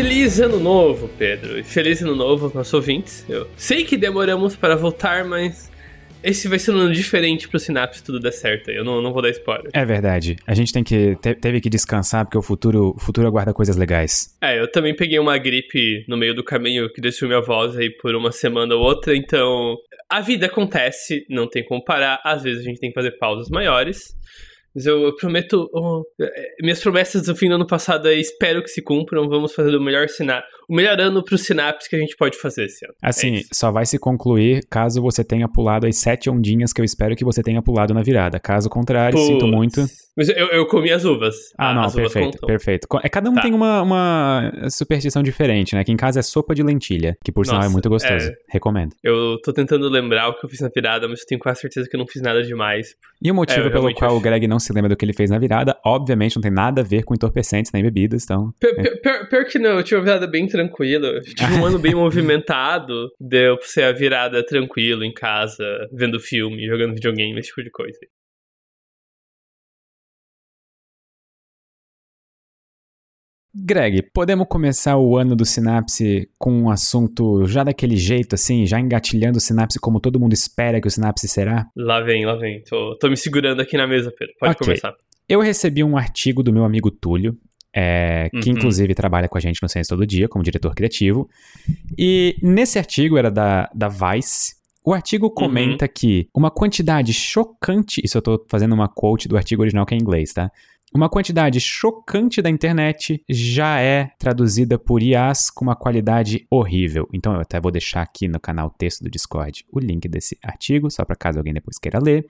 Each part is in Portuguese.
Feliz ano novo, Pedro. Feliz ano novo aos nossos ouvintes. Eu sei que demoramos para voltar, mas esse vai ser um ano diferente pro Sinapse tudo der certo. Eu não, não vou dar spoiler. É verdade. A gente tem que te, teve que descansar porque o futuro, o futuro aguarda coisas legais. É, eu também peguei uma gripe no meio do caminho que deixou minha voz aí por uma semana ou outra, então a vida acontece, não tem como parar. Às vezes a gente tem que fazer pausas maiores. Mas eu, eu prometo. Oh, minhas promessas do fim do ano passado aí espero que se cumpram. Vamos fazer o melhor sinal o melhor ano pro Synapse que a gente pode fazer esse ano. Assim, é só vai se concluir caso você tenha pulado as sete ondinhas que eu espero que você tenha pulado na virada. Caso contrário, Puts. sinto muito. Mas eu, eu comi as uvas. Ah, não, perfeito, perfeito. É, cada um tá. tem uma, uma superstição diferente, né? Aqui em casa é sopa de lentilha, que por sinal é muito gostoso. É... Recomendo. Eu tô tentando lembrar o que eu fiz na virada, mas eu tenho quase certeza que eu não fiz nada demais. E o motivo é, pelo qual acho... o Greg não se lembra do que ele fez na virada, obviamente não tem nada a ver com entorpecentes nem bebidas, então... Pior, pior, pior que não, eu tive uma virada bem tranquilo. Tive um ano bem movimentado, deu pra ser a virada tranquilo em casa, vendo filme, jogando videogame, esse tipo de coisa. Greg, podemos começar o ano do Sinapse com um assunto já daquele jeito, assim, já engatilhando o Sinapse como todo mundo espera que o Sinapse será? Lá vem, lá vem. Tô, tô me segurando aqui na mesa, Pedro. Pode okay. começar. Eu recebi um artigo do meu amigo Túlio, é, que uhum. inclusive trabalha com a gente no Ciência Todo Dia como diretor criativo. E nesse artigo, era da, da Vice, o artigo uhum. comenta uhum. que uma quantidade chocante, isso eu tô fazendo uma quote do artigo original que é em inglês, tá? Uma quantidade chocante da internet já é traduzida por IAs com uma qualidade horrível. Então eu até vou deixar aqui no canal texto do Discord o link desse artigo, só para caso alguém depois queira ler.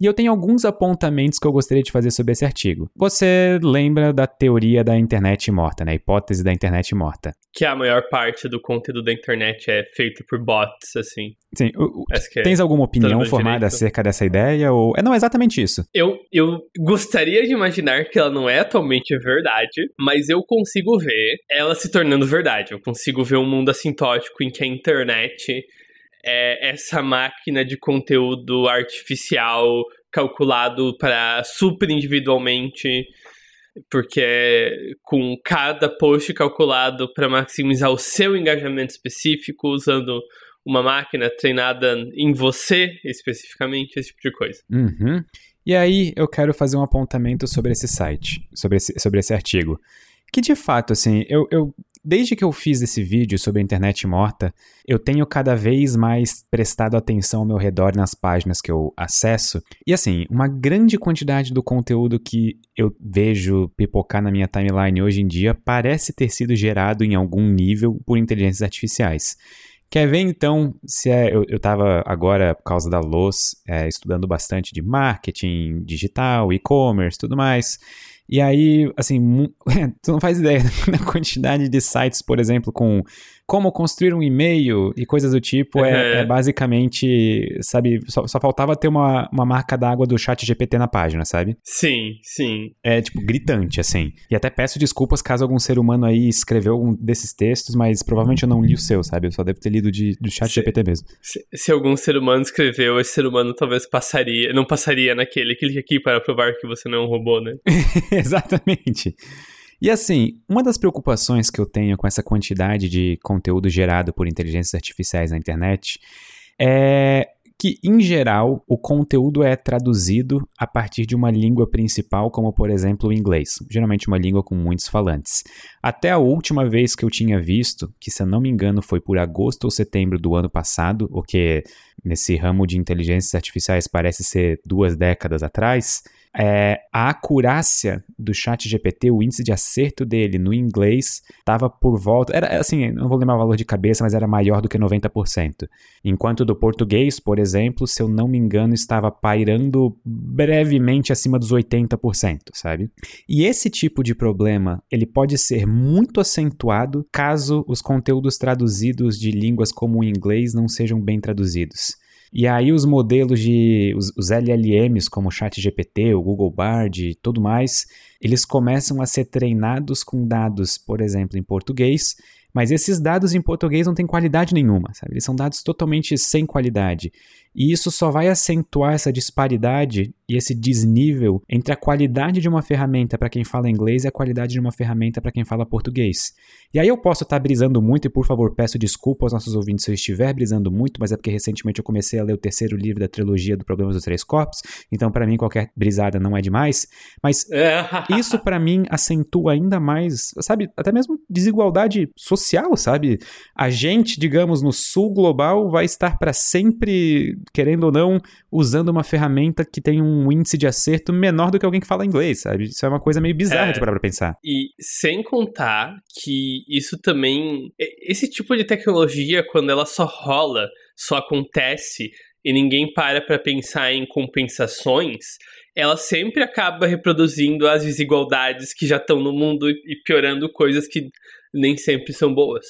E eu tenho alguns apontamentos que eu gostaria de fazer sobre esse artigo. Você lembra da teoria da internet morta, né? A hipótese da internet morta. Que a maior parte do conteúdo da internet é feito por bots, assim. Sim. O, é tens alguma opinião formada direito. acerca dessa ideia? Ou... É, não, é exatamente isso. Eu, eu gostaria de imaginar que ela não é atualmente verdade, mas eu consigo ver ela se tornando verdade. Eu consigo ver um mundo assintótico em que a internet é essa máquina de conteúdo artificial calculado para super individualmente, porque com cada post calculado para maximizar o seu engajamento específico, usando uma máquina treinada em você especificamente, esse tipo de coisa. Uhum. E aí eu quero fazer um apontamento sobre esse site, sobre esse, sobre esse artigo. Que de fato, assim, eu, eu Desde que eu fiz esse vídeo sobre a internet morta, eu tenho cada vez mais prestado atenção ao meu redor nas páginas que eu acesso. E assim, uma grande quantidade do conteúdo que eu vejo pipocar na minha timeline hoje em dia parece ter sido gerado em algum nível por inteligências artificiais. Quer ver então se é. Eu, eu tava agora, por causa da Luz, é, estudando bastante de marketing digital, e-commerce, tudo mais. E aí, assim, tu não faz ideia da quantidade de sites, por exemplo, com como construir um e-mail e coisas do tipo, é, é, basicamente, sabe, só, só, faltava ter uma, uma marca d'água do chat GPT na página, sabe? Sim, sim. É, tipo, gritante, assim. E até peço desculpas caso algum ser humano aí escreveu um desses textos, mas provavelmente eu não li o seu, sabe? Eu só devo ter lido de, do chat se, GPT mesmo. Se, se, algum ser humano escreveu, esse ser humano talvez passaria, não passaria naquele, clique aqui para provar que você não é um robô, né? Exatamente. E assim, uma das preocupações que eu tenho com essa quantidade de conteúdo gerado por inteligências artificiais na internet é que, em geral, o conteúdo é traduzido a partir de uma língua principal, como por exemplo o inglês, geralmente uma língua com muitos falantes. Até a última vez que eu tinha visto, que se eu não me engano foi por agosto ou setembro do ano passado, o que nesse ramo de inteligências artificiais parece ser duas décadas atrás, é, a acurácia do chat GPT, o índice de acerto dele no inglês estava por volta, era assim, não vou lembrar o valor de cabeça, mas era maior do que 90%. Enquanto do português, por exemplo, se eu não me engano, estava pairando brevemente acima dos 80%, sabe? E esse tipo de problema, ele pode ser muito acentuado caso os conteúdos traduzidos de línguas como o inglês não sejam bem traduzidos. E aí os modelos de os, os LLMs como o ChatGPT, o Google Bard e tudo mais, eles começam a ser treinados com dados, por exemplo, em português, mas esses dados em português não têm qualidade nenhuma, sabe? Eles são dados totalmente sem qualidade. E isso só vai acentuar essa disparidade e esse desnível entre a qualidade de uma ferramenta para quem fala inglês e a qualidade de uma ferramenta para quem fala português. E aí eu posso estar tá brisando muito, e por favor, peço desculpa aos nossos ouvintes se eu estiver brisando muito, mas é porque recentemente eu comecei a ler o terceiro livro da trilogia do Problemas dos Três Corpos, então para mim qualquer brisada não é demais. Mas isso para mim acentua ainda mais, sabe, até mesmo desigualdade social, sabe? A gente, digamos, no sul global vai estar para sempre, querendo ou não, usando uma ferramenta que tem um índice de acerto menor do que alguém que fala inglês, sabe? Isso é uma coisa meio bizarra é, de parar pra pensar. E sem contar que isso também. Esse tipo de tecnologia, quando ela só rola, só acontece e ninguém para para pensar em compensações, ela sempre acaba reproduzindo as desigualdades que já estão no mundo e piorando coisas que nem sempre são boas.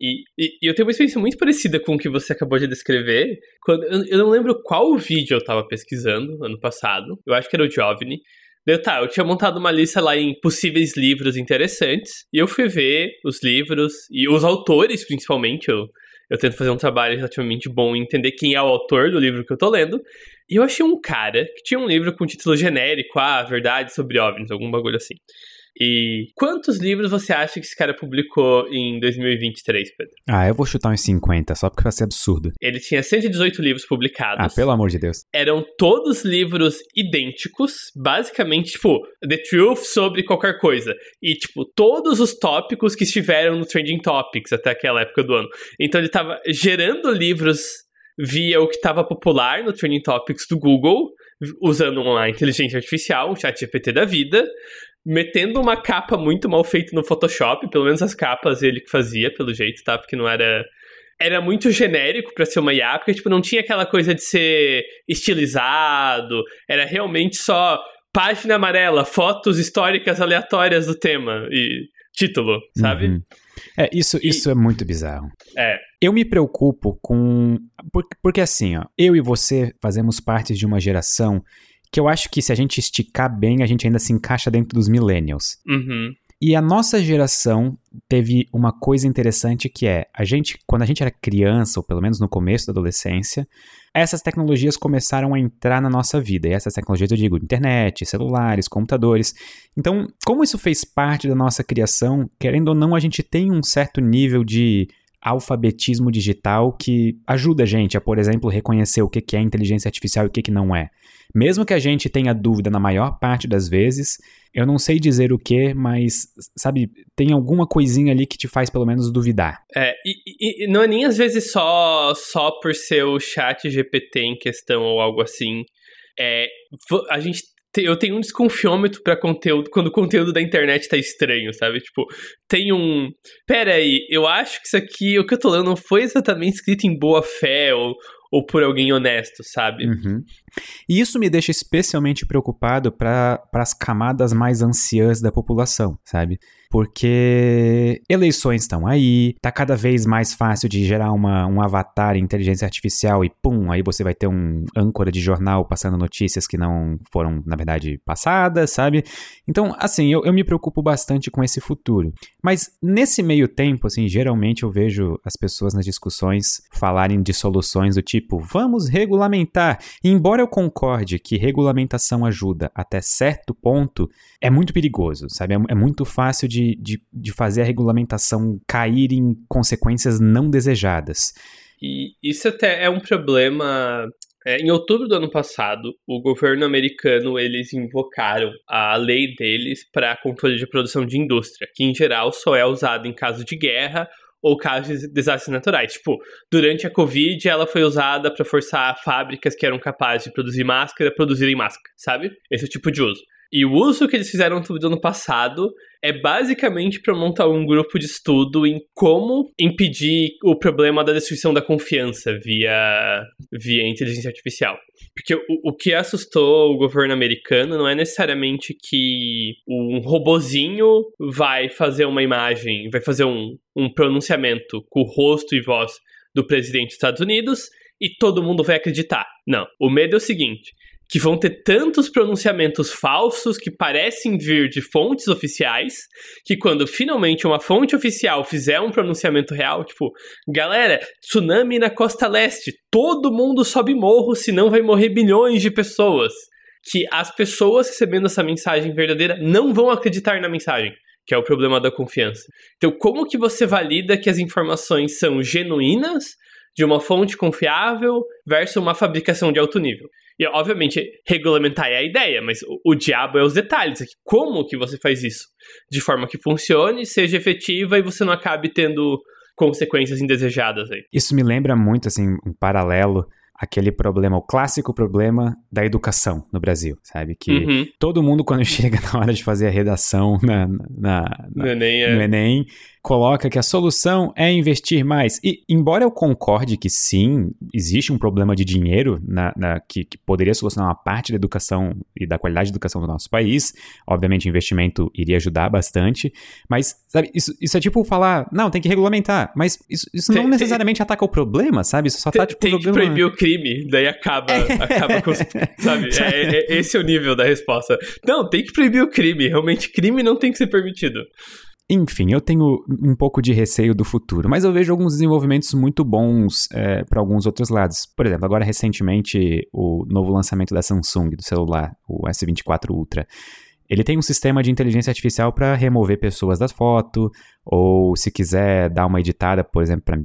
E, e, e, eu tenho uma experiência muito parecida com o que você acabou de descrever. Quando, eu, eu não lembro qual vídeo eu estava pesquisando ano passado. Eu acho que era o Jovni. Deu, tá, eu tinha montado uma lista lá em possíveis livros interessantes. E eu fui ver os livros e os autores, principalmente. Eu, eu tento fazer um trabalho relativamente bom em entender quem é o autor do livro que eu tô lendo. E eu achei um cara que tinha um livro com título genérico, Ah, Verdade sobre OVNIs, algum bagulho assim. E quantos livros você acha que esse cara publicou em 2023, Pedro? Ah, eu vou chutar uns 50, só porque vai ser absurdo. Ele tinha 118 livros publicados. Ah, pelo amor de Deus. Eram todos livros idênticos, basicamente, tipo, The Truth sobre qualquer coisa. E, tipo, todos os tópicos que estiveram no Trending Topics até aquela época do ano. Então ele tava gerando livros via o que estava popular no Trending Topics do Google, usando uma inteligência artificial, um chat GPT da vida, metendo uma capa muito mal feita no Photoshop, pelo menos as capas ele que fazia, pelo jeito, tá? Porque não era era muito genérico para ser uma IA, porque tipo não tinha aquela coisa de ser estilizado, era realmente só página amarela, fotos históricas aleatórias do tema e título, sabe? Uhum. É, isso, e... isso é muito bizarro. É. Eu me preocupo com. Porque, porque assim, ó, eu e você fazemos parte de uma geração que eu acho que se a gente esticar bem, a gente ainda se encaixa dentro dos millennials. Uhum. E a nossa geração teve uma coisa interessante que é, a gente, quando a gente era criança, ou pelo menos no começo da adolescência, essas tecnologias começaram a entrar na nossa vida. E essas tecnologias eu digo internet, celulares, computadores. Então, como isso fez parte da nossa criação, querendo ou não, a gente tem um certo nível de alfabetismo digital que ajuda a gente a, por exemplo, reconhecer o que é inteligência artificial e o que não é. Mesmo que a gente tenha dúvida na maior parte das vezes, eu não sei dizer o que, mas, sabe, tem alguma coisinha ali que te faz pelo menos duvidar. É, e, e não é nem às vezes só, só por ser o chat GPT em questão ou algo assim. É, a gente eu tenho um desconfiômetro para conteúdo quando o conteúdo da internet tá estranho, sabe? Tipo, tem um. Pera aí, eu acho que isso aqui, o que eu tô lendo, não foi exatamente escrito em boa fé ou, ou por alguém honesto, sabe? Uhum. E isso me deixa especialmente preocupado para as camadas mais anciãs da população, sabe? Porque eleições estão aí, tá cada vez mais fácil de gerar uma, um avatar inteligência artificial e pum, aí você vai ter um âncora de jornal passando notícias que não foram, na verdade, passadas, sabe? Então, assim, eu, eu me preocupo bastante com esse futuro. Mas nesse meio tempo, assim, geralmente eu vejo as pessoas nas discussões falarem de soluções do tipo, vamos regulamentar. E embora eu concorde que regulamentação ajuda até certo ponto, é muito perigoso, sabe? É, é muito fácil de, de, de fazer a regulamentação cair em consequências não desejadas. E isso até é um problema é, em outubro do ano passado, o governo americano eles invocaram a lei deles para controle de produção de indústria, que em geral só é usada em caso de guerra ou casos de desastres naturais. Tipo, durante a Covid, ela foi usada para forçar fábricas que eram capazes de produzir máscara a produzirem máscara, sabe? Esse é tipo de uso. E o uso que eles fizeram no ano passado é basicamente para montar um grupo de estudo em como impedir o problema da destruição da confiança via, via inteligência artificial. Porque o, o que assustou o governo americano não é necessariamente que um robozinho vai fazer uma imagem, vai fazer um, um pronunciamento com o rosto e voz do presidente dos Estados Unidos e todo mundo vai acreditar. Não. O medo é o seguinte: que vão ter tantos pronunciamentos falsos que parecem vir de fontes oficiais, que quando finalmente uma fonte oficial fizer um pronunciamento real, tipo, galera, tsunami na costa leste, todo mundo sobe morro, senão vai morrer bilhões de pessoas. que as pessoas recebendo essa mensagem verdadeira não vão acreditar na mensagem, que é o problema da confiança. Então, como que você valida que as informações são genuínas, de uma fonte confiável, versus uma fabricação de alto nível? E, obviamente, regulamentar é a ideia, mas o, o diabo é os detalhes. Aqui. Como que você faz isso? De forma que funcione, seja efetiva e você não acabe tendo consequências indesejadas aí. Isso me lembra muito, assim, um paralelo aquele problema, o clássico problema da educação no Brasil, sabe? Que uhum. todo mundo, quando chega na hora de fazer a redação na, na, na no, Enem, é. no Enem, coloca que a solução é investir mais. E, embora eu concorde que sim, existe um problema de dinheiro na, na que, que, poderia solucionar uma parte da educação e da qualidade de educação do nosso país, obviamente investimento iria ajudar bastante, mas, sabe, isso, isso é tipo falar, não, tem que regulamentar, mas isso, isso não tem, necessariamente tem, ataca o problema, sabe? Isso só tá, tipo, tem jogando... que proibir o crime, daí acaba, acaba com, sabe? É, é, esse é o nível da resposta. Não, tem que proibir o crime, realmente crime não tem que ser permitido. Enfim, eu tenho um pouco de receio do futuro, mas eu vejo alguns desenvolvimentos muito bons é, para alguns outros lados. Por exemplo, agora recentemente o novo lançamento da Samsung do celular, o S24 Ultra. Ele tem um sistema de inteligência artificial para remover pessoas da foto, ou se quiser dar uma editada, por exemplo, pra,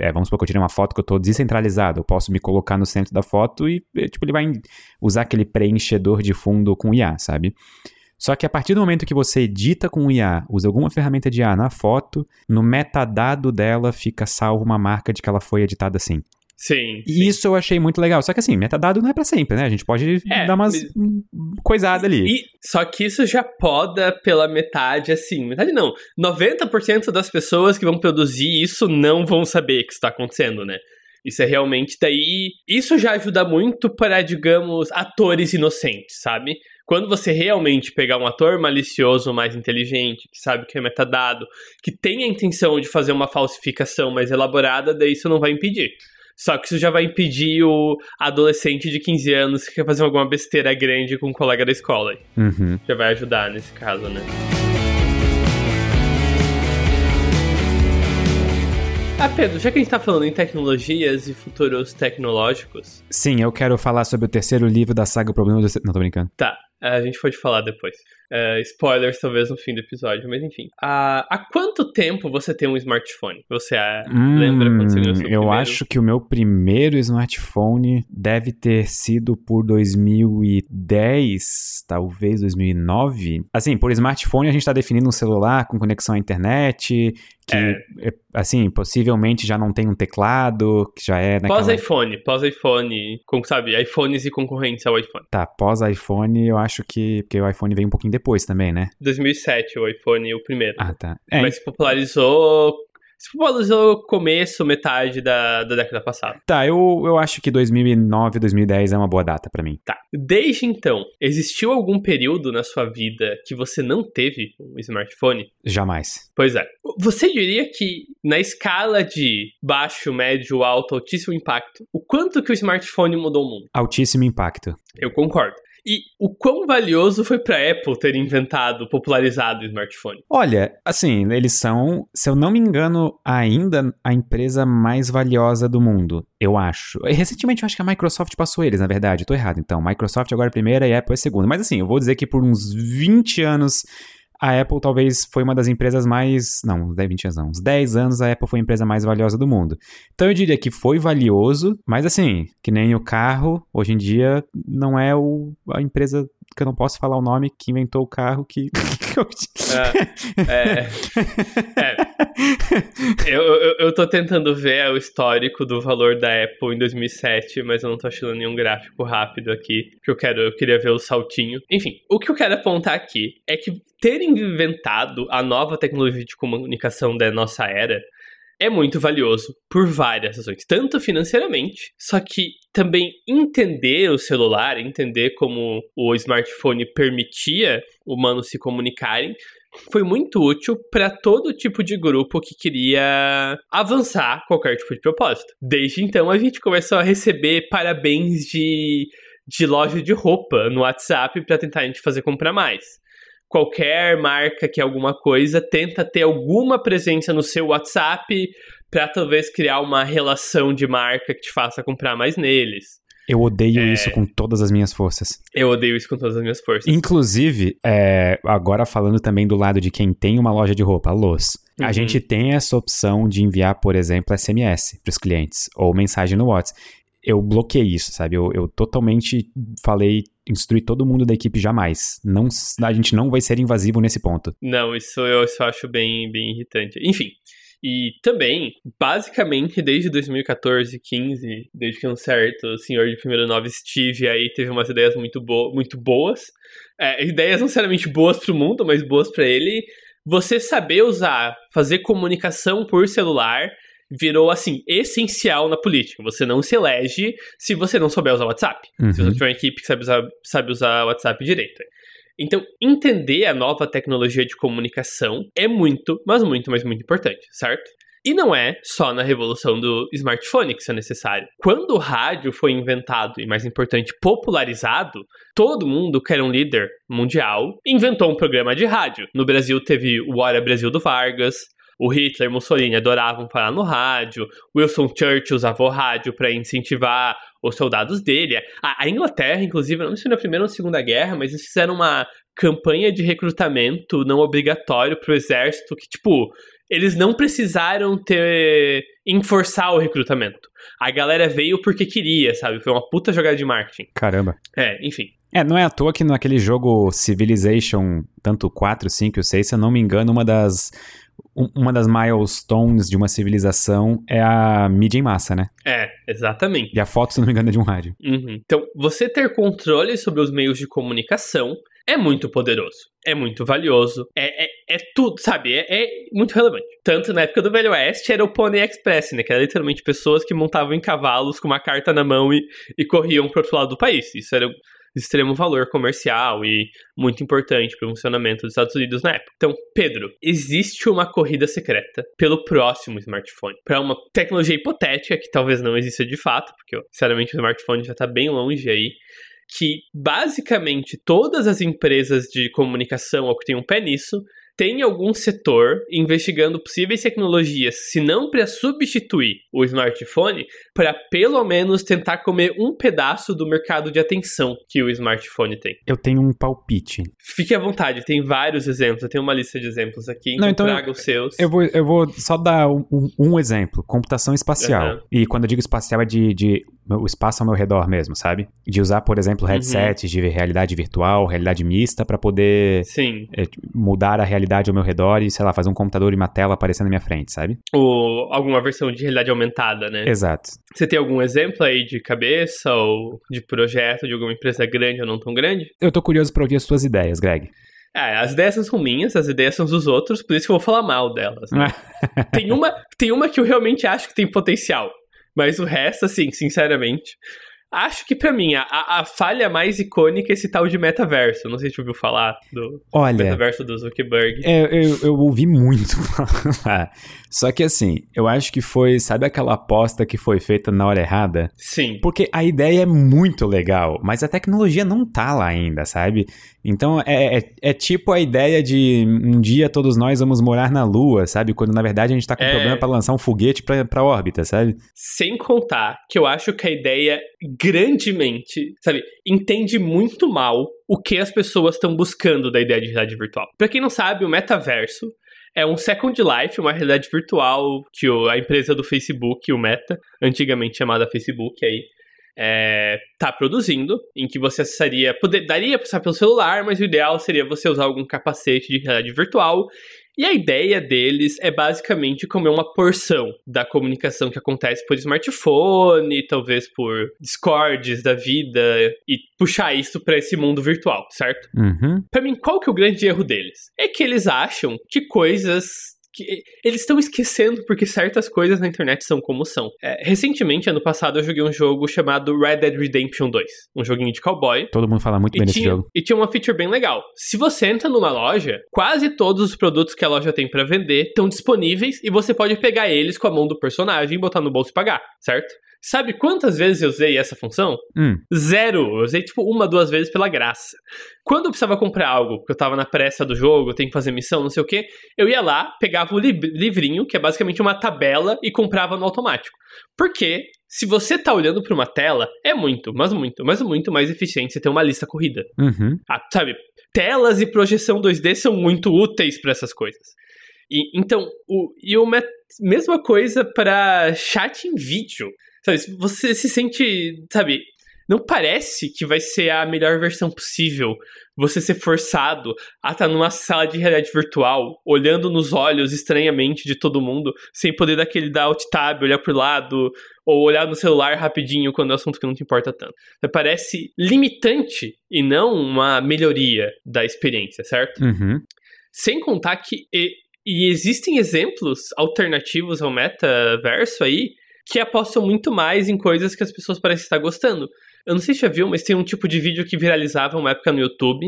é, vamos supor que eu tirei uma foto que eu estou descentralizado, eu posso me colocar no centro da foto e tipo, ele vai usar aquele preenchedor de fundo com IA, sabe? Só que a partir do momento que você edita com o IA, usa alguma ferramenta de IA na foto, no metadado dela fica salvo uma marca de que ela foi editada assim. Sim. E sim. isso eu achei muito legal. Só que assim, metadado não é para sempre, né? A gente pode é, dar umas mas... coisadas ali. E, só que isso já poda pela metade, assim. Metade não. 90% das pessoas que vão produzir isso não vão saber que isso tá acontecendo, né? Isso é realmente daí. Isso já ajuda muito para, digamos, atores inocentes, sabe? Quando você realmente pegar um ator malicioso, mais inteligente, que sabe que é metadado, que tem a intenção de fazer uma falsificação mais elaborada, daí isso não vai impedir. Só que isso já vai impedir o adolescente de 15 anos que quer fazer alguma besteira grande com um colega da escola. Uhum. Já vai ajudar nesse caso, né? Ah, Pedro, já que a gente tá falando em tecnologias e futuros tecnológicos. Sim, eu quero falar sobre o terceiro livro da saga O Problema do. Não, tô brincando. Tá, a gente pode falar depois. Uh, spoilers talvez no fim do episódio, mas enfim. Uh, há quanto tempo você tem um smartphone? Você uh, hum, lembra quando você ganhou seu Eu primeiro? acho que o meu primeiro smartphone deve ter sido por 2010, talvez 2009. Assim, por smartphone a gente está definindo um celular com conexão à internet, que, é. é. assim, possivelmente já não tem um teclado, que já é naquela... Pós-iPhone, pós-iPhone, sabe, iPhones e concorrentes ao iPhone. Tá, pós-iPhone eu acho que, porque o iPhone veio um pouquinho depois também, né? 2007 o iPhone, o primeiro. Ah, tá. É, Mas se popularizou se popularizou começo, metade da, da década passada. Tá, eu, eu acho que 2009, 2010 é uma boa data para mim. Tá. Desde então, existiu algum período na sua vida que você não teve um smartphone? Jamais. Pois é. Você diria que na escala de baixo, médio, alto, altíssimo impacto, o quanto que o smartphone mudou o mundo? Altíssimo impacto. Eu concordo. E o quão valioso foi para Apple ter inventado, popularizado o smartphone? Olha, assim, eles são, se eu não me engano, ainda a empresa mais valiosa do mundo, eu acho. Recentemente eu acho que a Microsoft passou eles, na verdade. Eu tô errado, então. Microsoft agora é a primeira e Apple é a segunda. Mas assim, eu vou dizer que por uns 20 anos a Apple talvez foi uma das empresas mais. Não, 20 anos não. Uns 10 anos a Apple foi a empresa mais valiosa do mundo. Então eu diria que foi valioso, mas assim, que nem o carro, hoje em dia não é o, a empresa que eu não posso falar o nome que inventou o carro que. é, é, é. Eu, eu, eu tô tentando ver o histórico do valor da Apple em 2007, mas eu não tô achando nenhum gráfico rápido aqui. Que eu quero, eu queria ver o saltinho. Enfim, o que eu quero apontar aqui é que ter inventado a nova tecnologia de comunicação da nossa era é muito valioso por várias razões, tanto financeiramente, só que também entender o celular, entender como o smartphone permitia humanos se comunicarem, foi muito útil para todo tipo de grupo que queria avançar qualquer tipo de propósito. Desde então, a gente começou a receber parabéns de, de loja de roupa no WhatsApp para tentar a gente fazer comprar mais qualquer marca que alguma coisa tenta ter alguma presença no seu WhatsApp para talvez criar uma relação de marca que te faça comprar mais neles. Eu odeio é... isso com todas as minhas forças. Eu odeio isso com todas as minhas forças. Inclusive, é, agora falando também do lado de quem tem uma loja de roupa, Los. Uhum. A gente tem essa opção de enviar, por exemplo, SMS para os clientes ou mensagem no WhatsApp. Eu bloqueei isso, sabe? Eu, eu totalmente falei, instruí todo mundo da equipe jamais. Não, a gente não vai ser invasivo nesse ponto. Não, isso eu, eu acho bem, bem irritante. Enfim, e também, basicamente, desde 2014, 15, desde que um certo senhor de primeiro nove Steve aí teve umas ideias muito, bo muito boas. É, ideias não necessariamente boas para o mundo, mas boas para ele. Você saber usar, fazer comunicação por celular virou, assim, essencial na política. Você não se elege se você não souber usar o WhatsApp. Uhum. Se você tiver uma equipe que sabe usar, sabe usar o WhatsApp direito. Então, entender a nova tecnologia de comunicação é muito, mas muito, mas muito importante, certo? E não é só na revolução do smartphone que isso é necessário. Quando o rádio foi inventado e, mais importante, popularizado, todo mundo que era um líder mundial inventou um programa de rádio. No Brasil teve o Hora Brasil do Vargas, o Hitler e Mussolini adoravam falar no rádio, Wilson Churchill usava o rádio para incentivar os soldados dele. A, a Inglaterra, inclusive, não sei se na Primeira ou na Segunda Guerra, mas eles fizeram uma campanha de recrutamento não obrigatório pro exército que, tipo, eles não precisaram ter enforçar o recrutamento. A galera veio porque queria, sabe? Foi uma puta jogada de marketing. Caramba. É, enfim. É, não é à toa que naquele jogo Civilization, tanto 4, 5 e 6, se eu não me engano, uma das uma das milestones de uma civilização é a mídia em massa, né? É, exatamente. E a foto, se não me engano, é de um rádio. Uhum. Então, você ter controle sobre os meios de comunicação é muito poderoso, é muito valioso, é, é, é tudo, sabe? É, é, muito relevante. Tanto na época do Velho Oeste era o Pony Express, né? Que era literalmente pessoas que montavam em cavalos com uma carta na mão e, e corriam pro outro lado do país. Isso era extremo valor comercial e muito importante para o funcionamento dos Estados Unidos na época. Então, Pedro, existe uma corrida secreta pelo próximo smartphone, para uma tecnologia hipotética que talvez não exista de fato, porque sinceramente o smartphone já está bem longe aí que basicamente todas as empresas de comunicação ou que têm um pé nisso tem algum setor investigando possíveis tecnologias, se não para substituir o smartphone, para pelo menos tentar comer um pedaço do mercado de atenção que o smartphone tem. Eu tenho um palpite. Fique à vontade, tem vários exemplos, eu tenho uma lista de exemplos aqui, então, não, então traga os seus. Eu vou, eu vou só dar um, um exemplo, computação espacial. Uhum. E quando eu digo espacial é de, de o espaço ao meu redor mesmo, sabe? De usar, por exemplo, headsets uhum. de realidade virtual, realidade mista, para poder é, mudar a realidade ao meu redor e, sei lá, fazer um computador e uma tela aparecendo na minha frente, sabe? Ou alguma versão de realidade aumentada, né? Exato. Você tem algum exemplo aí de cabeça ou de projeto de alguma empresa grande ou não tão grande? Eu tô curioso pra ouvir as suas ideias, Greg. É, as ideias são minhas, as ideias são dos outros, por isso que eu vou falar mal delas. Né? tem, uma, tem uma que eu realmente acho que tem potencial. Mas o resto, assim, sinceramente. Acho que para mim, a, a falha mais icônica é esse tal de metaverso. Não sei se você ouviu falar do Olha, metaverso do Zuckerberg. É, eu, eu ouvi muito falar. Só que assim, eu acho que foi, sabe aquela aposta que foi feita na hora errada? Sim. Porque a ideia é muito legal, mas a tecnologia não tá lá ainda, sabe? Então é, é, é tipo a ideia de um dia todos nós vamos morar na Lua, sabe? Quando na verdade a gente tá com é... problema para lançar um foguete pra, pra órbita, sabe? Sem contar que eu acho que a ideia grandemente, sabe, entende muito mal o que as pessoas estão buscando da ideia de realidade virtual. Para quem não sabe, o metaverso é um Second Life, uma realidade virtual que a empresa do Facebook, o Meta, antigamente chamada Facebook aí, é, tá produzindo, em que você acessaria, poder, daria para usar pelo celular, mas o ideal seria você usar algum capacete de realidade virtual e a ideia deles é basicamente comer uma porção da comunicação que acontece por smartphone, talvez por discords da vida, e puxar isso para esse mundo virtual, certo? Uhum. Para mim, qual que é o grande erro deles? É que eles acham que coisas que eles estão esquecendo porque certas coisas na internet são como são. É, recentemente, ano passado, eu joguei um jogo chamado Red Dead Redemption 2, um joguinho de cowboy. Todo mundo fala muito bem desse jogo. E tinha uma feature bem legal. Se você entra numa loja, quase todos os produtos que a loja tem para vender estão disponíveis e você pode pegar eles com a mão do personagem, botar no bolso e pagar, certo? Sabe quantas vezes eu usei essa função? Hum. Zero. Eu usei tipo uma, duas vezes pela graça. Quando eu precisava comprar algo, porque eu tava na pressa do jogo, eu tenho que fazer missão, não sei o que, eu ia lá, pegava o livrinho, que é basicamente uma tabela, e comprava no automático. Porque Se você tá olhando para uma tela, é muito, mas muito, mas muito mais eficiente você ter uma lista corrida. Uhum. Ah, sabe, telas e projeção 2D são muito úteis para essas coisas. E, então, o, e uma mesma coisa para chat em vídeo. Sabe, você se sente, sabe, não parece que vai ser a melhor versão possível você ser forçado a estar tá numa sala de realidade virtual, olhando nos olhos estranhamente de todo mundo, sem poder daquele dar alt tab, olhar pro lado, ou olhar no celular rapidinho quando é um assunto que não te importa tanto. Parece limitante e não uma melhoria da experiência, certo? Uhum. Sem contar que e, e existem exemplos alternativos ao metaverso aí que apostam muito mais em coisas que as pessoas parecem estar gostando. Eu não sei se já viu, mas tem um tipo de vídeo que viralizava uma época no YouTube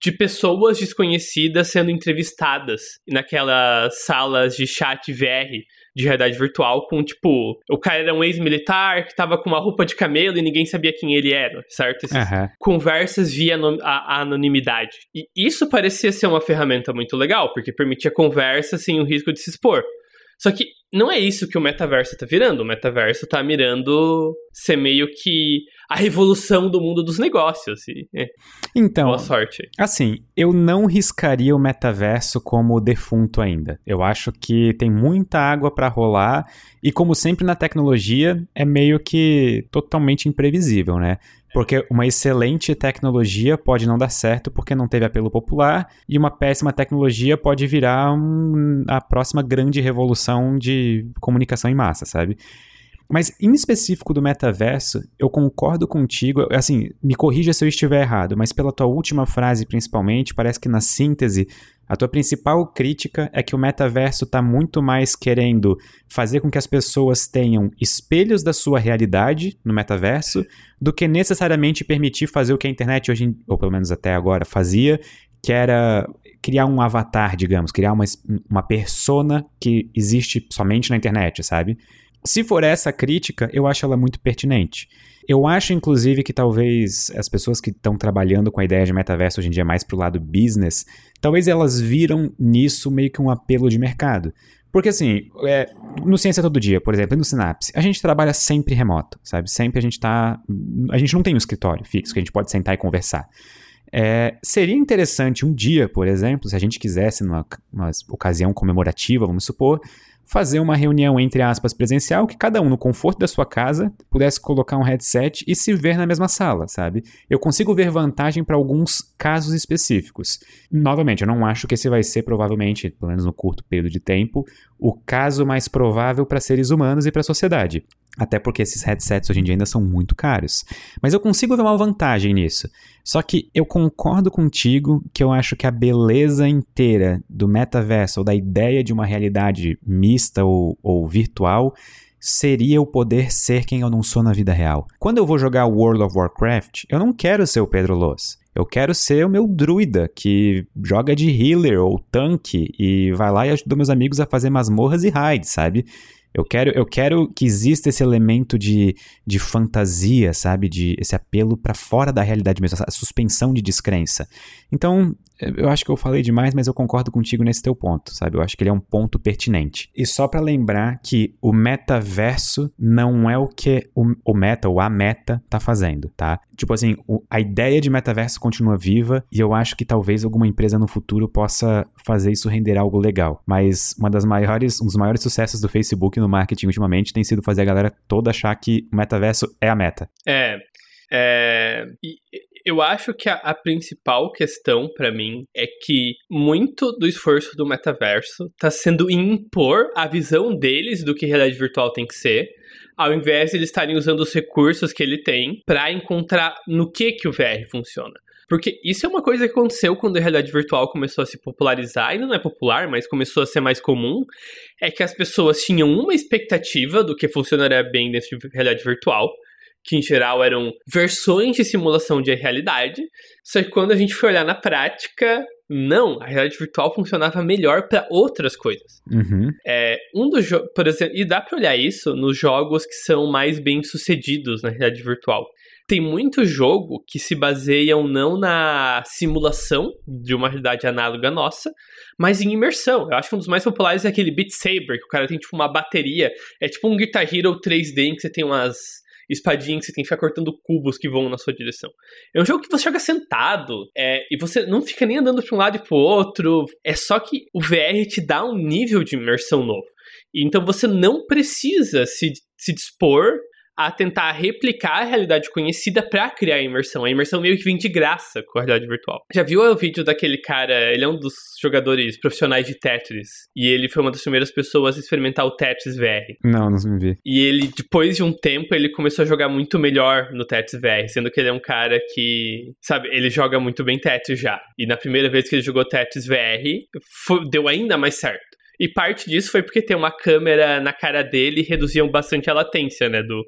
de pessoas desconhecidas sendo entrevistadas naquelas salas de chat VR de realidade virtual com, tipo, o cara era um ex-militar que tava com uma roupa de camelo e ninguém sabia quem ele era, certo? Uhum. Conversas via a, a anonimidade. E isso parecia ser uma ferramenta muito legal, porque permitia conversa sem o risco de se expor. Só que não é isso que o metaverso tá virando. O metaverso tá mirando ser meio que a revolução do mundo dos negócios. E, é. Então, boa sorte. Assim, eu não riscaria o metaverso como defunto ainda. Eu acho que tem muita água para rolar e como sempre na tecnologia é meio que totalmente imprevisível, né? Porque uma excelente tecnologia pode não dar certo porque não teve apelo popular, e uma péssima tecnologia pode virar um, a próxima grande revolução de comunicação em massa, sabe? Mas em específico do metaverso, eu concordo contigo, assim, me corrija se eu estiver errado, mas pela tua última frase principalmente, parece que na síntese a tua principal crítica é que o metaverso está muito mais querendo fazer com que as pessoas tenham espelhos da sua realidade no metaverso do que necessariamente permitir fazer o que a internet hoje, ou pelo menos até agora, fazia, que era criar um avatar, digamos, criar uma, uma persona que existe somente na internet, sabe? Se for essa crítica, eu acho ela muito pertinente. Eu acho, inclusive, que talvez as pessoas que estão trabalhando com a ideia de metaverso hoje em dia mais pro lado business, talvez elas viram nisso meio que um apelo de mercado. Porque assim, é, no Ciência Todo Dia, por exemplo, e no Synapse, a gente trabalha sempre remoto, sabe? Sempre a gente tá. A gente não tem um escritório fixo que a gente pode sentar e conversar. É, seria interessante um dia, por exemplo, se a gente quisesse, numa, numa ocasião comemorativa, vamos supor, fazer uma reunião, entre aspas, presencial, que cada um, no conforto da sua casa, pudesse colocar um headset e se ver na mesma sala, sabe? Eu consigo ver vantagem para alguns casos específicos. Novamente, eu não acho que esse vai ser, provavelmente, pelo menos no curto período de tempo, o caso mais provável para seres humanos e para a sociedade. Até porque esses headsets hoje em dia ainda são muito caros. Mas eu consigo ver uma vantagem nisso. Só que eu concordo contigo que eu acho que a beleza inteira do metaverso, ou da ideia de uma realidade mista ou, ou virtual, seria o poder ser quem eu não sou na vida real. Quando eu vou jogar World of Warcraft, eu não quero ser o Pedro Loss. Eu quero ser o meu druida que joga de healer ou tanque e vai lá e ajuda meus amigos a fazer masmorras e raids, sabe? Eu quero, eu quero que exista esse elemento de, de fantasia, sabe? De esse apelo para fora da realidade mesmo, essa suspensão de descrença. Então, eu acho que eu falei demais, mas eu concordo contigo nesse teu ponto, sabe? Eu acho que ele é um ponto pertinente. E só para lembrar que o metaverso não é o que o, o meta ou a meta tá fazendo, tá? Tipo assim, o, a ideia de metaverso continua viva e eu acho que talvez alguma empresa no futuro possa fazer isso render algo legal. Mas uma das maiores, um dos maiores sucessos do Facebook no marketing ultimamente tem sido fazer a galera toda achar que o metaverso é a meta. É. É, eu acho que a, a principal questão para mim é que muito do esforço do metaverso está sendo em impor a visão deles do que realidade virtual tem que ser, ao invés de eles estarem usando os recursos que ele tem para encontrar no que que o VR funciona. Porque isso é uma coisa que aconteceu quando a realidade virtual começou a se popularizar, ainda não é popular, mas começou a ser mais comum, é que as pessoas tinham uma expectativa do que funcionaria bem dentro de realidade virtual, que em geral eram versões de simulação de realidade. Só que quando a gente foi olhar na prática, não, a realidade virtual funcionava melhor para outras coisas. Uhum. É, um dos por exemplo, e dá para olhar isso nos jogos que são mais bem sucedidos na realidade virtual. Tem muito jogo que se baseiam não na simulação de uma realidade análoga nossa, mas em imersão. Eu acho que um dos mais populares é aquele Beat Saber, que o cara tem tipo uma bateria, é tipo um Guitar Hero 3D em que você tem umas espadinhas que você tem que ficar cortando cubos que vão na sua direção. É um jogo que você joga sentado é, e você não fica nem andando para um lado e para o outro. É só que o VR te dá um nível de imersão novo. Então você não precisa se, se dispor a tentar replicar a realidade conhecida para criar a imersão. A imersão meio que vem de graça com a realidade virtual. Já viu o vídeo daquele cara? Ele é um dos jogadores profissionais de Tetris. E ele foi uma das primeiras pessoas a experimentar o Tetris VR. Não, não me vi. E ele, depois de um tempo, ele começou a jogar muito melhor no Tetris VR, sendo que ele é um cara que, sabe, ele joga muito bem Tetris já. E na primeira vez que ele jogou Tetris VR, foi, deu ainda mais certo. E parte disso foi porque tem uma câmera na cara dele e reduziam bastante a latência, né, do,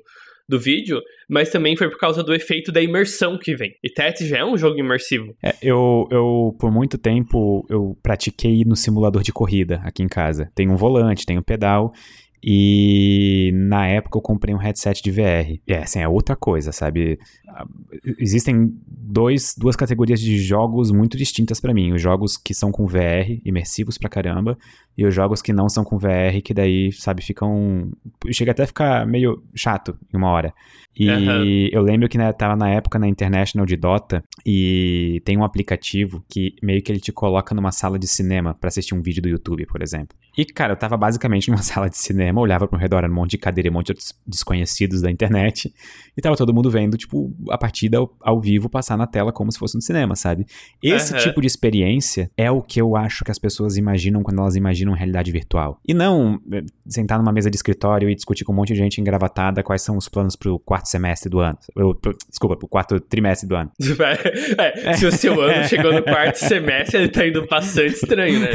do vídeo, mas também foi por causa do efeito da imersão que vem. E Tetris já é um jogo imersivo. É, eu, eu, por muito tempo, eu pratiquei no simulador de corrida aqui em casa. Tem um volante, tem um pedal, e na época eu comprei um headset de VR. É, assim, é outra coisa, sabe? Existem dois, duas categorias de jogos muito distintas para mim. Os jogos que são com VR, imersivos pra caramba, e os jogos que não são com VR, que daí, sabe, ficam. Chega até a ficar meio chato em uma hora. E uhum. eu lembro que né, tava na época na International de Dota e tem um aplicativo que meio que ele te coloca numa sala de cinema para assistir um vídeo do YouTube, por exemplo. E, cara, eu tava basicamente numa sala de cinema, olhava pro redor, era um monte de cadeira e um monte de desconhecidos da internet, e tava todo mundo vendo, tipo, a partida ao, ao vivo passar na tela como se fosse no cinema, sabe? Esse uhum. tipo de experiência é o que eu acho que as pessoas imaginam quando elas imaginam realidade virtual. E não eh, sentar numa mesa de escritório e discutir com um monte de gente engravatada quais são os planos pro quarto semestre do ano. Eu, pro, desculpa, pro quarto trimestre do ano. É, se o seu ano chegou no quarto semestre, ele tá indo bastante estranho, né?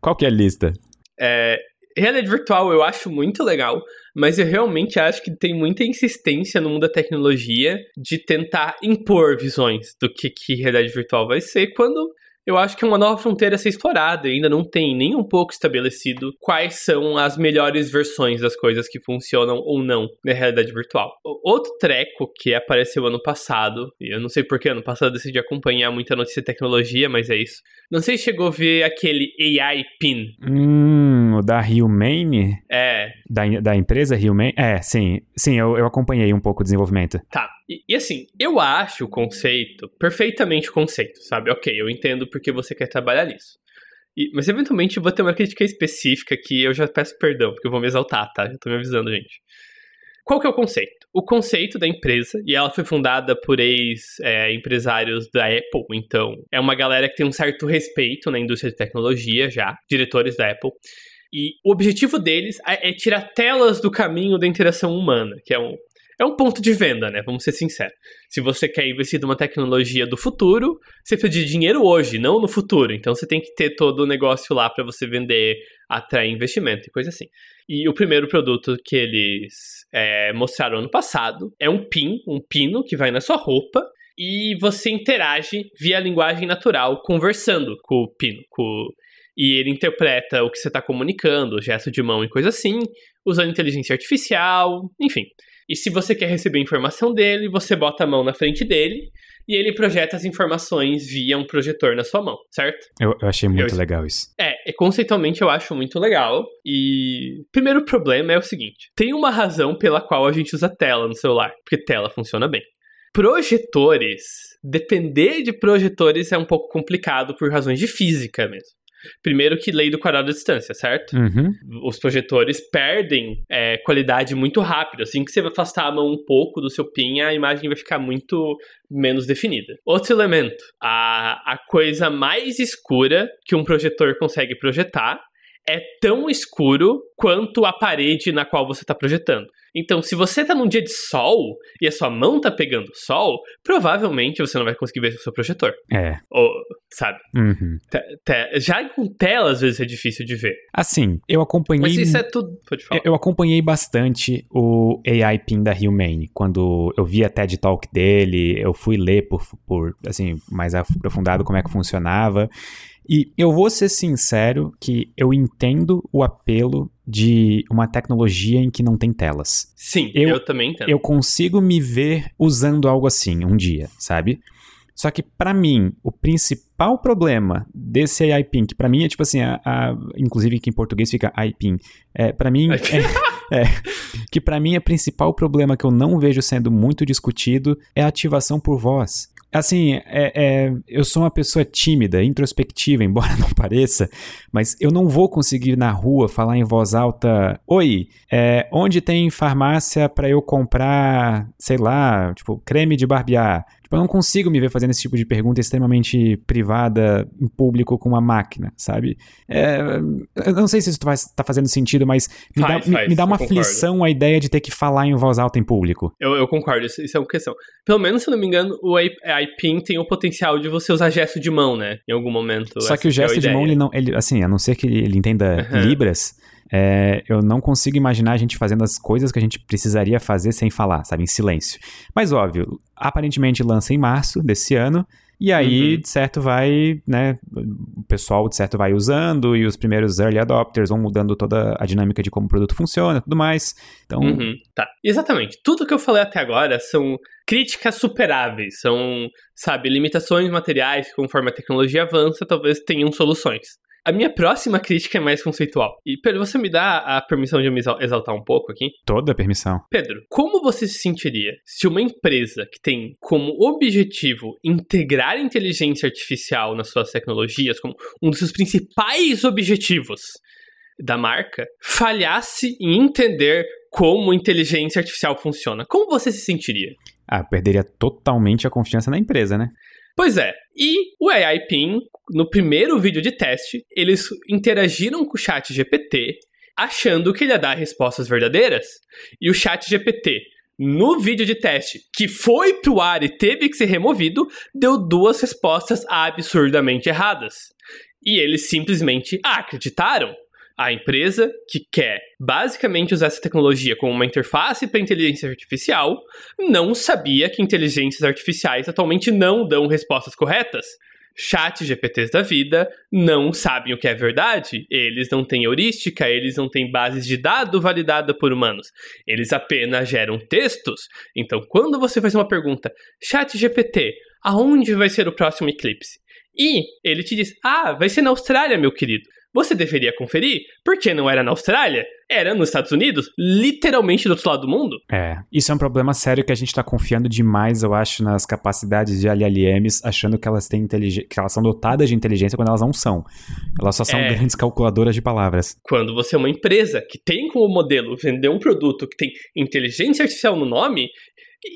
Qual que é a lista? É, realidade virtual eu acho muito legal, mas eu realmente acho que tem muita insistência no mundo da tecnologia de tentar impor visões do que, que realidade virtual vai ser, quando eu acho que é uma nova fronteira a ser explorada. Ainda não tem nem um pouco estabelecido quais são as melhores versões das coisas que funcionam ou não na realidade virtual. Outro treco que apareceu ano passado, e eu não sei porque ano passado eu decidi acompanhar muita notícia de tecnologia, mas é isso. Não sei se chegou a ver aquele AI PIN. Hum, da Humane? É. Da, da empresa Humane? É, sim. Sim, eu, eu acompanhei um pouco o desenvolvimento. Tá. E, e, assim, eu acho o conceito, perfeitamente o conceito, sabe? Ok, eu entendo porque você quer trabalhar nisso. E, mas eventualmente eu vou ter uma crítica específica que eu já peço perdão, porque eu vou me exaltar, tá? Já tô me avisando, gente. Qual que é o conceito? O conceito da empresa, e ela foi fundada por ex-empresários é, da Apple, então é uma galera que tem um certo respeito na indústria de tecnologia já, diretores da Apple. E o objetivo deles é, é tirar telas do caminho da interação humana, que é um, é um ponto de venda, né? Vamos ser sinceros. Se você quer investir numa tecnologia do futuro, você precisa de dinheiro hoje, não no futuro. Então você tem que ter todo o negócio lá para você vender, atrair investimento e coisa assim. E o primeiro produto que eles é, mostraram ano passado é um pin, um pino que vai na sua roupa e você interage via linguagem natural, conversando com o pino, com e ele interpreta o que você está comunicando, gesto de mão e coisa assim, usando inteligência artificial, enfim. E se você quer receber informação dele, você bota a mão na frente dele e ele projeta as informações via um projetor na sua mão, certo? Eu, eu achei muito eu, legal isso. É, conceitualmente eu acho muito legal. E primeiro problema é o seguinte: tem uma razão pela qual a gente usa tela no celular, porque tela funciona bem. Projetores, depender de projetores é um pouco complicado por razões de física mesmo. Primeiro que lei do quadrado da distância, certo? Uhum. Os projetores perdem é, qualidade muito rápido. Assim que você afastar a mão um pouco do seu pin, a imagem vai ficar muito menos definida. Outro elemento, a, a coisa mais escura que um projetor consegue projetar é tão escuro quanto a parede na qual você está projetando. Então, se você está num dia de sol e a sua mão está pegando sol, provavelmente você não vai conseguir ver o seu projetor. É. Ou, sabe? Uhum. Já com tela, às vezes é difícil de ver. Assim, eu acompanhei. Mas isso é tudo. Pode falar. Eu acompanhei bastante o AI PIN da Humane. Quando eu vi a TED Talk dele, eu fui ler por, por assim, mais aprofundado como é que funcionava. E eu vou ser sincero que eu entendo o apelo de uma tecnologia em que não tem telas. Sim, eu, eu também entendo. Eu consigo me ver usando algo assim um dia, sabe? Só que para mim, o principal problema desse AI PIN, que pra mim é tipo assim, a, a, inclusive que em português fica AI PIN, é, para mim é, é, que para mim o principal problema que eu não vejo sendo muito discutido é a ativação por voz. Assim, é, é, eu sou uma pessoa tímida, introspectiva, embora não pareça, mas eu não vou conseguir ir na rua falar em voz alta: Oi, é, onde tem farmácia para eu comprar, sei lá, tipo, creme de barbear? Tipo, eu não consigo me ver fazendo esse tipo de pergunta extremamente privada em público com uma máquina, sabe? É, eu não sei se isso está fazendo sentido, mas me, faz, dá, faz, me, dá uma aflição a ideia de ter que falar em voz alta em público. Eu, eu concordo, isso, isso, é uma questão. Pelo menos, se eu não me engano, o iPin tem o potencial de você usar gesto de mão, né? Em algum momento. Só que o é gesto é de mão, ele não. Ele, assim, a não ser que ele, ele entenda uhum. Libras é, eu não consigo imaginar a gente fazendo as coisas que a gente precisaria fazer sem falar, sabe, em silêncio. Mas óbvio, aparentemente lança em março desse ano. E aí, uhum. de certo, vai, né? O pessoal, de certo, vai usando e os primeiros early adopters vão mudando toda a dinâmica de como o produto funciona e tudo mais. Então. Uhum. Tá. Exatamente. Tudo que eu falei até agora são críticas superáveis. São, sabe, limitações materiais que, conforme a tecnologia avança, talvez tenham soluções. A minha próxima crítica é mais conceitual. E, Pedro, você me dá a permissão de me exaltar um pouco aqui? Toda a permissão. Pedro, como você se sentiria se uma empresa que tem como objetivo integrar inteligência artificial nas suas tecnologias, como um dos seus principais objetivos da marca, falhasse em entender como inteligência artificial funciona? Como você se sentiria? Ah, perderia totalmente a confiança na empresa, né? Pois é, e o AI PIN, no primeiro vídeo de teste, eles interagiram com o chat GPT, achando que ele ia dar respostas verdadeiras. E o chat GPT, no vídeo de teste, que foi pro ar e teve que ser removido, deu duas respostas absurdamente erradas. E eles simplesmente acreditaram a empresa que quer basicamente usar essa tecnologia como uma interface para inteligência artificial não sabia que inteligências artificiais atualmente não dão respostas corretas. Chat GPTs da vida não sabem o que é verdade, eles não têm heurística, eles não têm bases de dados validadas por humanos, eles apenas geram textos. Então, quando você faz uma pergunta, Chat GPT, aonde vai ser o próximo eclipse? E ele te diz, ah, vai ser na Austrália, meu querido. Você deveria conferir, porque não era na Austrália, era nos Estados Unidos, literalmente do outro lado do mundo. É, isso é um problema sério que a gente está confiando demais, eu acho, nas capacidades de LLMs, achando que elas têm inteligência, que elas são dotadas de inteligência quando elas não são. Elas só são é. grandes calculadoras de palavras. Quando você é uma empresa que tem como modelo vender um produto que tem inteligência artificial no nome,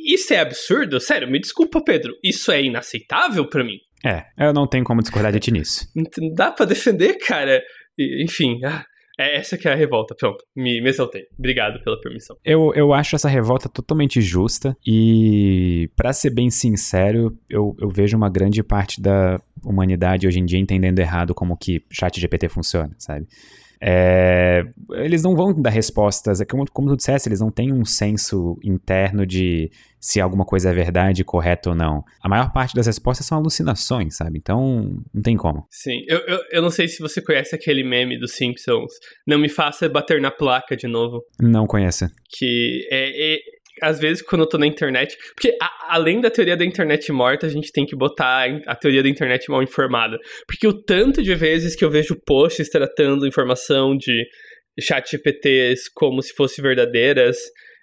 isso é absurdo? Sério, me desculpa, Pedro. Isso é inaceitável para mim. É, eu não tenho como discordar de ti nisso. Não dá pra defender, cara. Enfim, ah, é essa que é a revolta. Pronto, me, me exaltei. Obrigado pela permissão. Eu, eu acho essa revolta totalmente justa e, para ser bem sincero, eu, eu vejo uma grande parte da humanidade hoje em dia entendendo errado como que chat GPT funciona, sabe? É, eles não vão dar respostas, é como, como tu disseste, eles não têm um senso interno de se alguma coisa é verdade, correta ou não. A maior parte das respostas são alucinações, sabe? Então, não tem como. Sim, eu, eu, eu não sei se você conhece aquele meme dos Simpsons. Não me faça bater na placa de novo. Não conheço. Que é, é às vezes, quando eu tô na internet. Porque, a, além da teoria da internet morta, a gente tem que botar a teoria da internet mal informada. Porque o tanto de vezes que eu vejo posts tratando informação de chat GPTs como se fossem verdadeiras,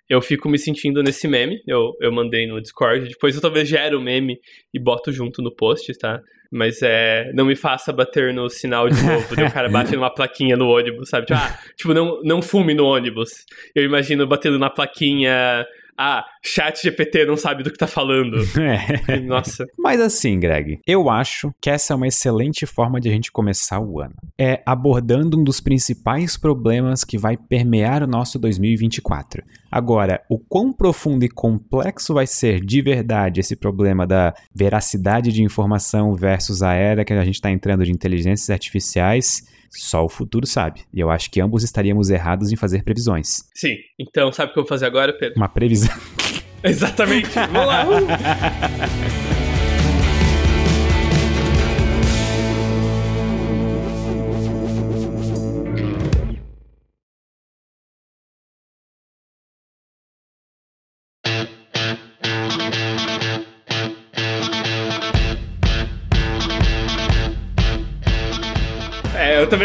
eu fico me sentindo nesse meme. Eu, eu mandei no Discord. Depois eu talvez gere o meme e boto junto no post, tá? Mas é. Não me faça bater no sinal de novo. o cara bate numa plaquinha no ônibus, sabe? Tipo, ah, tipo, não, não fume no ônibus. Eu imagino batendo na plaquinha ah, chat GPT não sabe do que tá falando. É. Nossa. Mas assim, Greg, eu acho que essa é uma excelente forma de a gente começar o ano. É abordando um dos principais problemas que vai permear o nosso 2024. Agora, o quão profundo e complexo vai ser de verdade esse problema da veracidade de informação versus a era que a gente está entrando de inteligências artificiais só o futuro sabe. E eu acho que ambos estaríamos errados em fazer previsões. Sim. Então, sabe o que eu vou fazer agora, Pedro? Uma previsão. Exatamente. Vamos lá.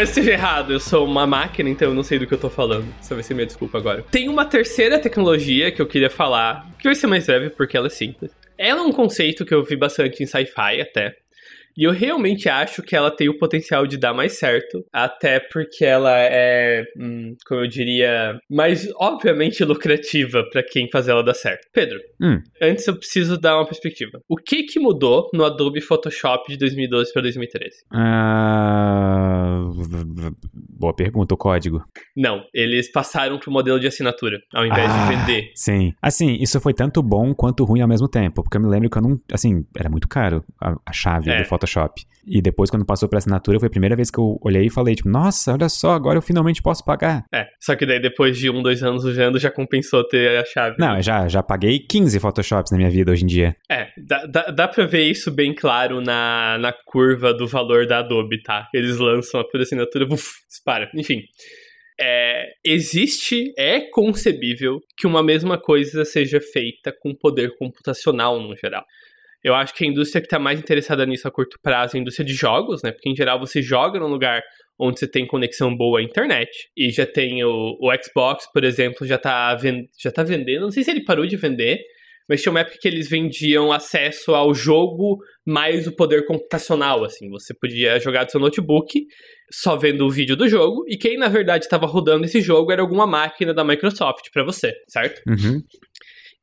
talvez seja errado. Eu sou uma máquina, então eu não sei do que eu tô falando. Essa vai ser minha desculpa agora. Tem uma terceira tecnologia que eu queria falar, que vai ser mais breve porque ela é simples. Ela é um conceito que eu vi bastante em sci-fi até. E eu realmente acho que ela tem o potencial de dar mais certo, até porque ela é, hum, como eu diria, mais obviamente lucrativa para quem faz ela dar certo. Pedro, Hum. antes eu preciso dar uma perspectiva. O que que mudou no Adobe Photoshop de 2012 para 2013? Ah, boa pergunta, o código. Não, eles passaram pro modelo de assinatura, ao invés Ah. de vender. Sim. Assim, isso foi tanto bom quanto ruim ao mesmo tempo. Porque eu me lembro que eu não. Assim, era muito caro a, a chave É. do Photoshop. E depois, quando passou pra assinatura, foi a primeira vez que eu olhei e falei, tipo, nossa, olha só, agora eu finalmente posso pagar. É, só que daí depois de um, dois anos usando, já compensou ter a chave. Não, eu já, já paguei 15 Photoshops na minha vida hoje em dia. É, dá, dá, dá pra ver isso bem claro na, na curva do valor da Adobe, tá? Eles lançam por assinatura, uf, dispara. Enfim. É, existe, é concebível que uma mesma coisa seja feita com poder computacional no geral. Eu acho que a indústria que está mais interessada nisso a curto prazo é a indústria de jogos, né? Porque em geral você joga num lugar onde você tem conexão boa à internet. E já tem o, o Xbox, por exemplo, já tá, ven já tá vendendo. Não sei se ele parou de vender, mas tinha uma época que eles vendiam acesso ao jogo mais o poder computacional, assim. Você podia jogar do seu notebook só vendo o vídeo do jogo, e quem na verdade estava rodando esse jogo era alguma máquina da Microsoft para você, certo? Uhum.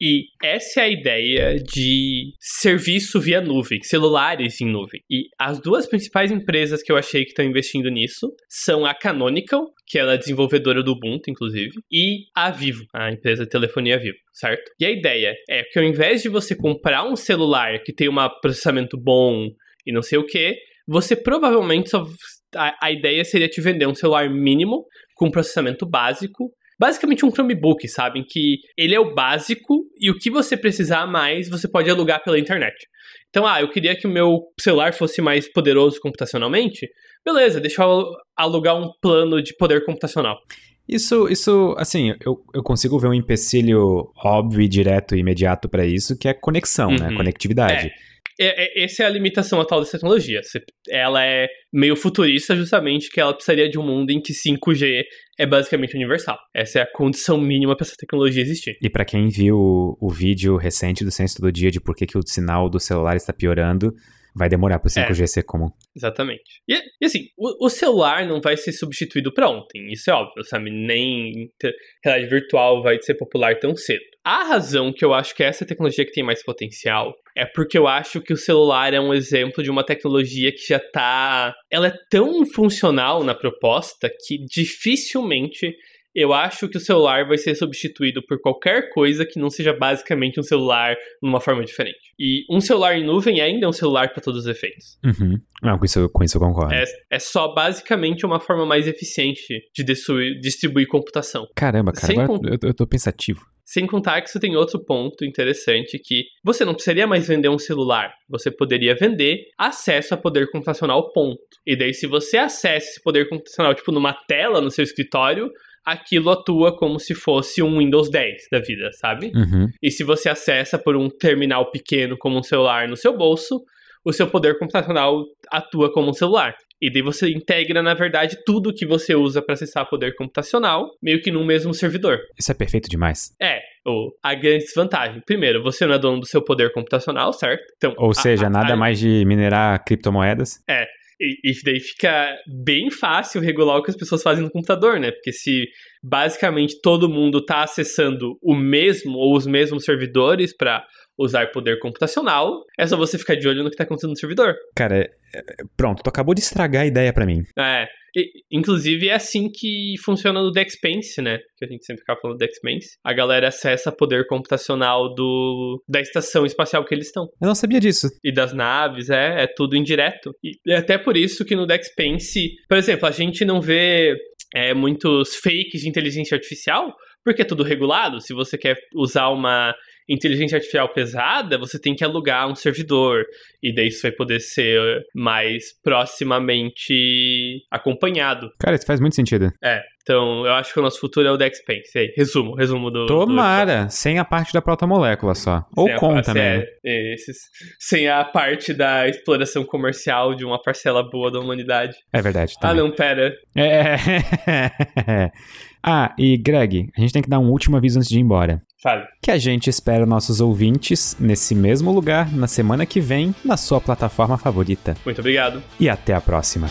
E essa é a ideia de serviço via nuvem, celulares em nuvem. E as duas principais empresas que eu achei que estão investindo nisso são a Canonical, que ela é desenvolvedora do Ubuntu, inclusive, e a Vivo, a empresa de telefonia Vivo, certo? E a ideia é que ao invés de você comprar um celular que tem um processamento bom e não sei o que, você provavelmente só. A, a ideia seria te vender um celular mínimo com processamento básico basicamente um Chromebook, sabe? Em que ele é o básico e o que você precisar mais você pode alugar pela internet. Então, ah, eu queria que o meu celular fosse mais poderoso computacionalmente. Beleza, deixa eu alugar um plano de poder computacional. Isso, isso, assim, eu, eu consigo ver um empecilho óbvio direto e imediato para isso, que é conexão, né? Uhum. Conectividade. É, é, essa é a limitação atual dessa tecnologia. Ela é meio futurista, justamente que ela precisaria de um mundo em que 5G é basicamente universal. Essa é a condição mínima para essa tecnologia existir. E para quem viu o, o, vídeo recente do Ciência do Dia de por que, que o sinal do celular está piorando, vai demorar para o 5G é, ser comum. Exatamente. E, e assim, o, o, celular não vai ser substituído para ontem, isso é óbvio, sabe? Nem realidade virtual vai ser popular tão cedo. A razão que eu acho que essa tecnologia que tem mais potencial é porque eu acho que o celular é um exemplo de uma tecnologia que já tá. Ela é tão funcional na proposta que dificilmente eu acho que o celular vai ser substituído por qualquer coisa que não seja basicamente um celular numa forma diferente. E um celular em nuvem ainda é um celular para todos os efeitos. Uhum. Não, com isso, com isso eu concordo. É, é só basicamente uma forma mais eficiente de distribuir, distribuir computação. Caramba, cara, Sem agora con- eu, eu tô pensativo. Sem contar que isso tem outro ponto interessante que você não precisaria mais vender um celular, você poderia vender acesso a poder computacional ponto. E daí se você acessa esse poder computacional tipo numa tela no seu escritório, aquilo atua como se fosse um Windows 10 da vida, sabe? Uhum. E se você acessa por um terminal pequeno como um celular no seu bolso, o seu poder computacional atua como um celular. E daí você integra, na verdade, tudo que você usa para acessar poder computacional, meio que num mesmo servidor. Isso é perfeito demais. É, o, a grande desvantagem. Primeiro, você não é dono do seu poder computacional, certo? Então, Ou a- seja, a- nada a- mais de minerar criptomoedas. E, e daí fica bem fácil regular o que as pessoas fazem no computador, né? Porque se basicamente todo mundo tá acessando o mesmo ou os mesmos servidores para usar poder computacional, é só você ficar de olho no que tá acontecendo no servidor. Cara, é- é- pronto, tu acabou de estragar a ideia pra mim. É. inclusive é assim que funciona no Dexpense, né? Que a gente sempre fica falando do Dexpense. A galera acessa poder computacional do da estação espacial que eles estão. Eu não sabia disso. e das naves, é, é tudo indireto. E é até por isso que no Dexpense, por exemplo, a gente não vê é, muitos fakes de inteligência artificial, porque é tudo regulado. Se você quer usar uma inteligência artificial pesada, você tem que alugar um servidor. E daí isso vai poder ser mais proximamente acompanhado. Cara, isso faz muito sentido. Então, eu acho que o nosso futuro é o da Expense. Aí, resumo, resumo do. Tomara, do sem a parte da protomolécula só. Ou com também. É, esses, sem a parte da exploração comercial de uma parcela boa da humanidade. É verdade. Ah, também. Ah, não, pera. É. ah, e Greg, a gente tem que dar um último aviso antes de ir embora. Fale. Que a gente espera nossos ouvintes nesse mesmo lugar na semana que vem, na sua plataforma favorita. Muito obrigado. E até a próxima.